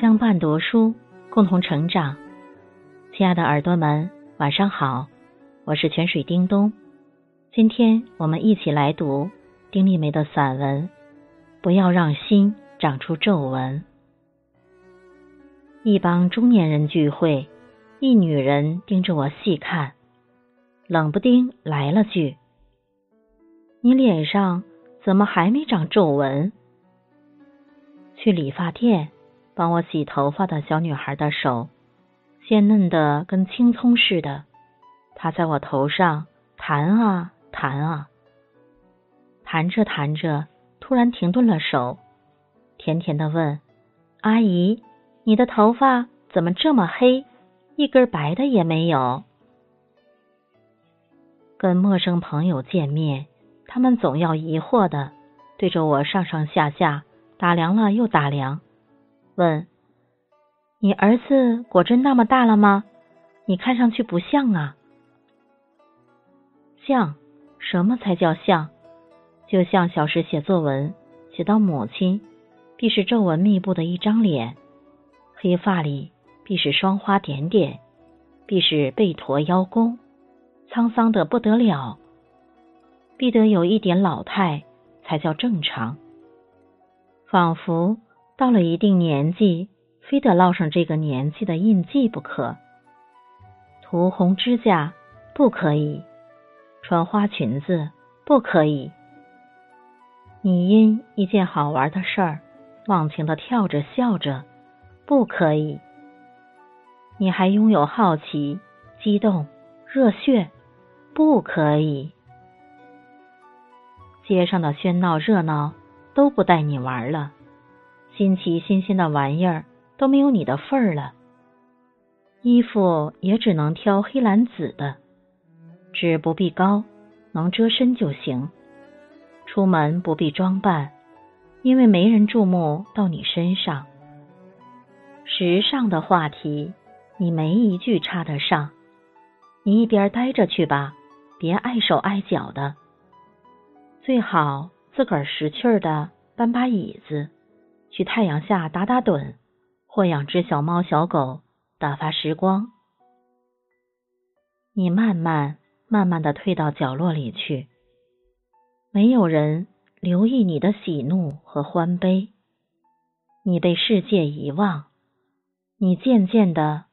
相伴读书，共同成长。亲爱的耳朵们，晚上好，我是泉水叮咚。今天我们一起来读丁立梅的散文《不要让心长出皱纹》。一帮中年人聚会，一女人盯着我细看，冷不丁来了句：“你脸上怎么还没长皱纹？”去理发店。帮我洗头发的小女孩的手，鲜嫩的跟青葱似的。她在我头上弹啊弹啊，弹着弹着，突然停顿了手，甜甜的问：“阿姨，你的头发怎么这么黑，一根白的也没有？”跟陌生朋友见面，他们总要疑惑的对着我上上下下打量了又打量。问：“你儿子果真那么大了吗？你看上去不像啊。”像？什么才叫像？就像小时写作文写到母亲，必是皱纹密布的一张脸，黑发里必是双花点点，必是背驼腰弓，沧桑的不得了，必得有一点老态才叫正常，仿佛。到了一定年纪，非得烙上这个年纪的印记不可。涂红指甲不可以，穿花裙子不可以。你因一件好玩的事儿，忘情的跳着笑着，不可以。你还拥有好奇、激动、热血，不可以。街上的喧闹热闹都不带你玩了。新奇新鲜的玩意儿都没有你的份儿了，衣服也只能挑黑蓝紫的，纸不必高，能遮身就行。出门不必装扮，因为没人注目到你身上。时尚的话题，你没一句插得上。你一边待着去吧，别碍手碍脚的。最好自个儿识趣儿的搬把椅子。去太阳下打打盹，或养只小猫小狗打发时光。你慢慢慢慢的退到角落里去，没有人留意你的喜怒和欢悲。你被世界遗忘，你渐渐的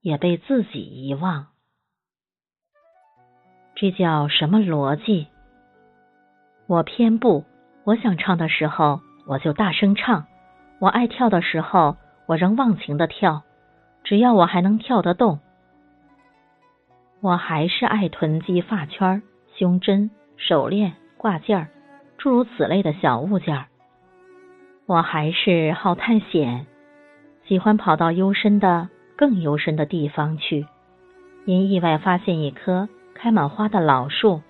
也被自己遗忘。这叫什么逻辑？我偏不，我想唱的时候，我就大声唱。我爱跳的时候，我仍忘情的跳，只要我还能跳得动。我还是爱囤积发圈、胸针、手链、挂件诸如此类的小物件我还是好探险，喜欢跑到幽深的、更幽深的地方去，因意外发现一棵开满花的老树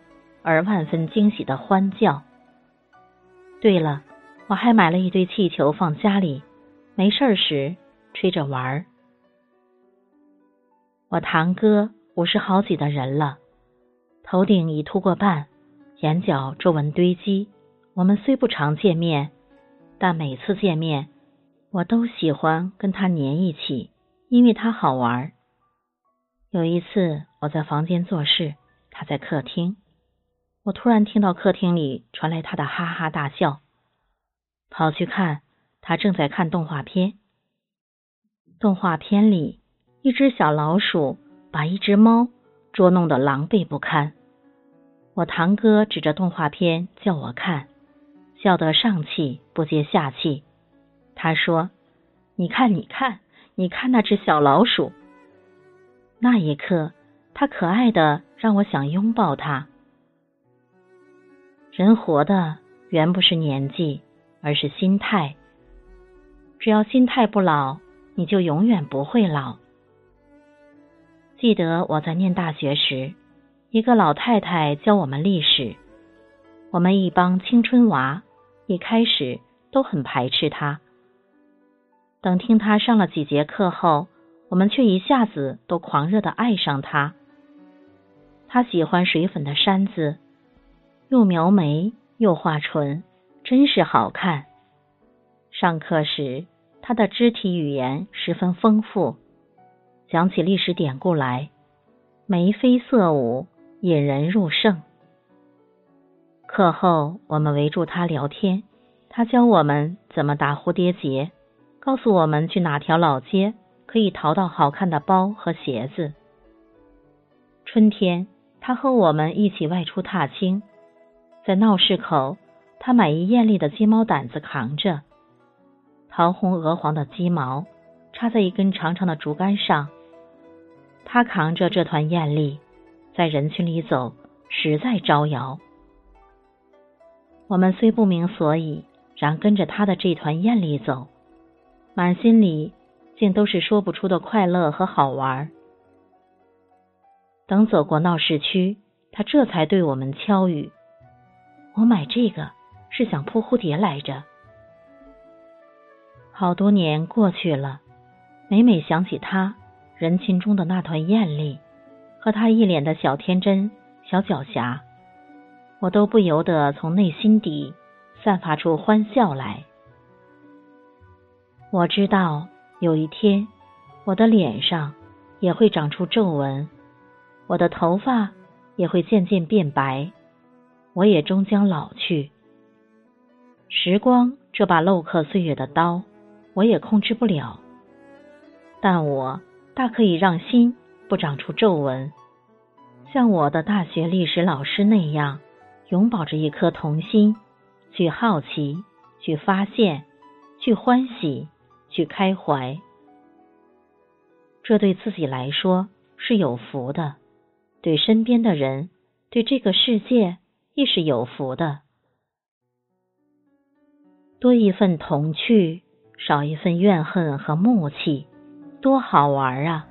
而万分惊喜的欢叫。对了。我还买了一堆气球放家里，没事时吹着玩儿。我堂哥五十好几的人了，头顶已秃过半，眼角皱纹堆积。我们虽不常见面，但每次见面，我都喜欢跟他黏一起，因为他好玩。有一次我在房间做事，他在客厅，我突然听到客厅里传来他的哈哈大笑。跑去看，他正在看动画片。动画片里，一只小老鼠把一只猫捉弄得狼狈不堪。我堂哥指着动画片叫我看，笑得上气不接下气。他说：“你看，你看，你看那只小老鼠。”那一刻，他可爱的让我想拥抱他。人活的原不是年纪。而是心态，只要心态不老，你就永远不会老。记得我在念大学时，一个老太太教我们历史，我们一帮青春娃一开始都很排斥她。等听她上了几节课后，我们却一下子都狂热的爱上她。她喜欢水粉的扇子，又描眉又画唇。真是好看。上课时，他的肢体语言十分丰富，讲起历史典故来，眉飞色舞，引人入胜。课后，我们围住他聊天，他教我们怎么打蝴蝶结，告诉我们去哪条老街可以淘到好看的包和鞋子。春天，他和我们一起外出踏青，在闹市口，他买一艳丽的鸡毛掸子扛着。桃红鹅黄的鸡毛插在一根长长的竹竿上，他扛着这团艳丽，在人群里走，实在招摇。我们虽不明所以，然跟着他的这团艳丽走，满心里竟都是说不出的快乐和好玩。等走过闹市区，他这才对我们敲语：“我买这个是想扑蝴蝶来着。”好多年过去了，每每想起他人群中的那团艳丽，和他一脸的小天真、小狡黠，我都不由得从内心底散发出欢笑来。我知道有一天，我的脸上也会长出皱纹，我的头发也会渐渐变白，我也终将老去。时光这把镂刻岁月的刀。我也控制不了，但我大可以让心不长出皱纹，像我的大学历史老师那样，永葆着一颗童心，去好奇，去发现，去欢喜，去开怀。这对自己来说是有福的，对身边的人，对这个世界亦是有福的。多一份童趣。少一份怨恨和默契，多好玩啊！